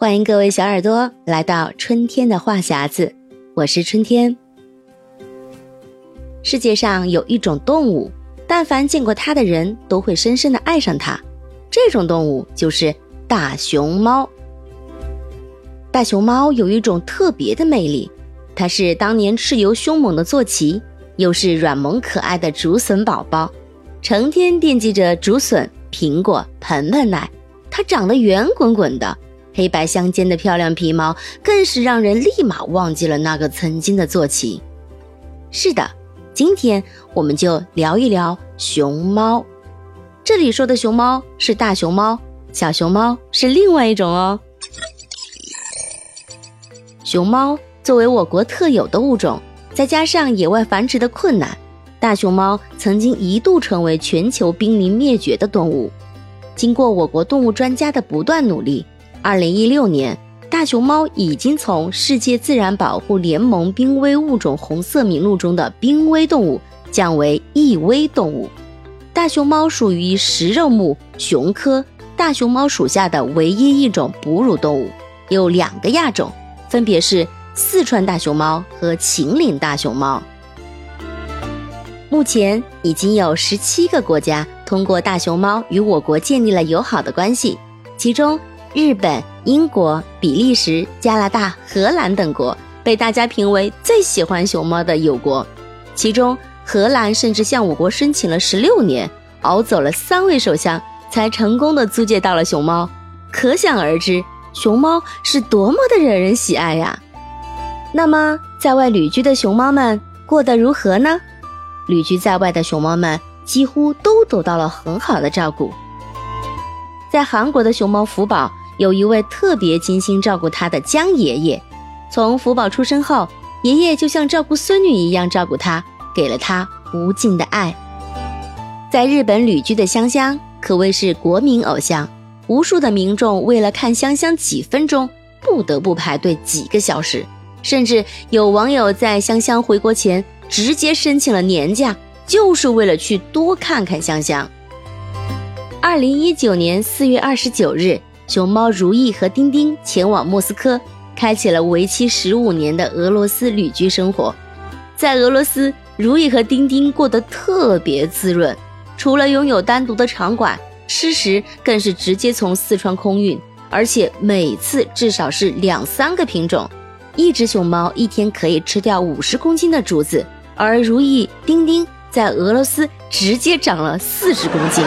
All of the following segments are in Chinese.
欢迎各位小耳朵来到春天的话匣子，我是春天。世界上有一种动物，但凡见过它的人都会深深的爱上它，这种动物就是大熊猫。大熊猫有一种特别的魅力，它是当年蚩尤凶猛的坐骑，又是软萌可爱的竹笋宝宝，成天惦记着竹笋、苹果、盆盆奶。它长得圆滚滚的。黑白相间的漂亮皮毛，更是让人立马忘记了那个曾经的坐骑。是的，今天我们就聊一聊熊猫。这里说的熊猫是大熊猫，小熊猫是另外一种哦。熊猫作为我国特有的物种，再加上野外繁殖的困难，大熊猫曾经一度成为全球濒临灭绝的动物。经过我国动物专家的不断努力。二零一六年，大熊猫已经从世界自然保护联盟濒危物种红色名录中的濒危动物降为易危动物。大熊猫属于食肉目熊科大熊猫属下的唯一一种哺乳动物，有两个亚种，分别是四川大熊猫和秦岭大熊猫。目前已经有十七个国家通过大熊猫与我国建立了友好的关系，其中。日本、英国、比利时、加拿大、荷兰等国被大家评为最喜欢熊猫的友国，其中荷兰甚至向我国申请了十六年，熬走了三位首相，才成功的租借到了熊猫。可想而知，熊猫是多么的惹人喜爱呀！那么，在外旅居的熊猫们过得如何呢？旅居在外的熊猫们几乎都得到了很好的照顾，在韩国的熊猫福宝。有一位特别精心照顾他的江爷爷，从福宝出生后，爷爷就像照顾孙女一样照顾他，给了他无尽的爱。在日本旅居的香香可谓是国民偶像，无数的民众为了看香香几分钟，不得不排队几个小时，甚至有网友在香香回国前直接申请了年假，就是为了去多看看香香。二零一九年四月二十九日。熊猫如意和丁丁前往莫斯科，开启了为期十五年的俄罗斯旅居生活。在俄罗斯，如意和丁丁过得特别滋润，除了拥有单独的场馆，吃食更是直接从四川空运，而且每次至少是两三个品种。一只熊猫一天可以吃掉五十公斤的竹子，而如意、丁丁在俄罗斯直接长了四十公斤。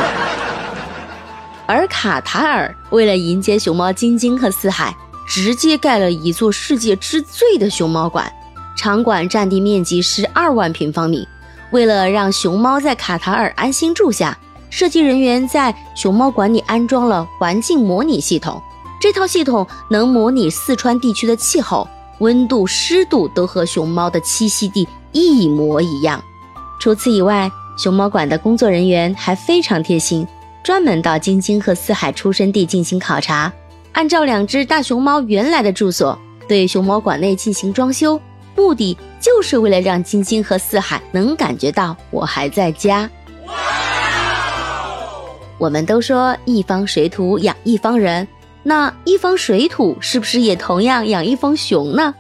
而卡塔尔为了迎接熊猫晶晶和四海，直接盖了一座世界之最的熊猫馆，场馆占地面积十二万平方米。为了让熊猫在卡塔尔安心住下，设计人员在熊猫馆里安装了环境模拟系统。这套系统能模拟四川地区的气候、温度、湿度都和熊猫的栖息地一模一样。除此以外，熊猫馆的工作人员还非常贴心。专门到晶晶和四海出生地进行考察，按照两只大熊猫原来的住所，对熊猫馆内进行装修，目的就是为了让晶晶和四海能感觉到我还在家。我们都说一方水土养一方人，那一方水土是不是也同样养一方熊呢？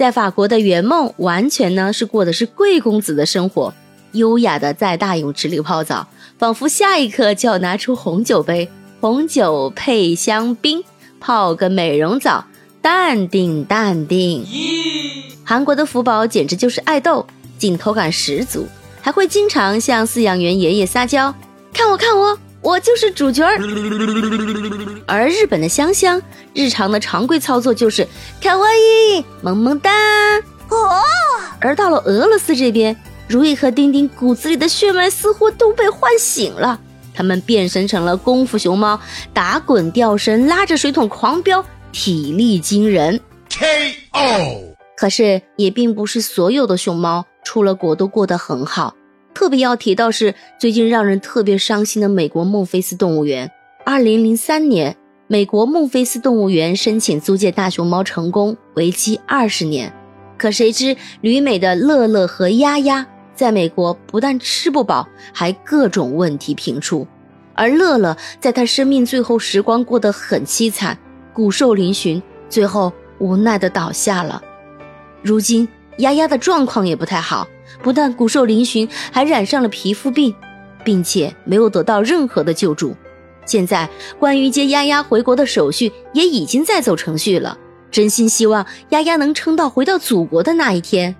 在法国的圆梦完全呢是过的是贵公子的生活，优雅的在大泳池里泡澡，仿佛下一刻就要拿出红酒杯，红酒配香槟，泡个美容澡，淡定淡定。韩国的福宝简直就是爱豆，镜头感十足，还会经常向饲养员爷爷撒娇，看我看我。我就是主角儿，而日本的香香日常的常规操作就是卡哇伊萌萌哒哦，而到了俄罗斯这边，如意和丁丁骨子里的血脉似乎都被唤醒了，他们变身成了功夫熊猫，打滚吊绳，拉着水桶狂飙，体力惊人。K.O. 可是也并不是所有的熊猫出了国都过得很好。特别要提到是最近让人特别伤心的美国孟菲斯动物园。二零零三年，美国孟菲斯动物园申请租借大熊猫成功，为期二十年。可谁知旅美的乐乐和丫丫在美国不但吃不饱，还各种问题频出。而乐乐在他生命最后时光过得很凄惨，骨瘦嶙峋，最后无奈的倒下了。如今丫丫的状况也不太好，不但骨瘦嶙峋，还染上了皮肤病，并且没有得到任何的救助。现在关于接丫丫回国的手续也已经在走程序了，真心希望丫丫能撑到回到祖国的那一天。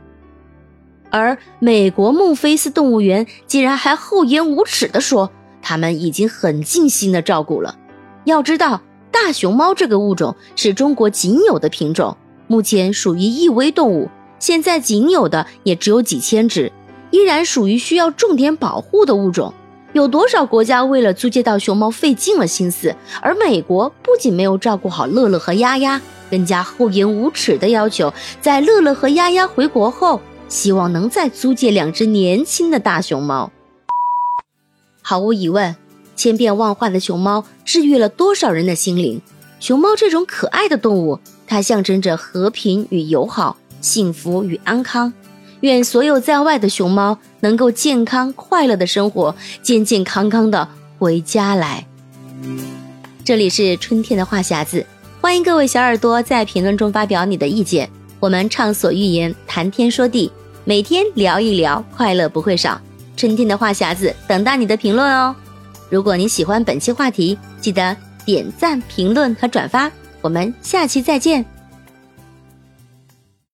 而美国孟菲斯动物园竟然还厚颜无耻地说，他们已经很尽心的照顾了。要知道，大熊猫这个物种是中国仅有的品种，目前属于易危动物，现在仅有的也只有几千只，依然属于需要重点保护的物种。有多少国家为了租借到熊猫费尽了心思，而美国不仅没有照顾好乐乐和丫丫，更加厚颜无耻的要求，在乐乐和丫丫回国后。希望能再租借两只年轻的大熊猫。毫无疑问，千变万化的熊猫治愈了多少人的心灵。熊猫这种可爱的动物，它象征着和平与友好、幸福与安康。愿所有在外的熊猫能够健康快乐的生活，健健康康的回家来。这里是春天的话匣子，欢迎各位小耳朵在评论中发表你的意见，我们畅所欲言，谈天说地。每天聊一聊，快乐不会少。春天的话匣子等待你的评论哦。如果你喜欢本期话题，记得点赞、评论和转发。我们下期再见。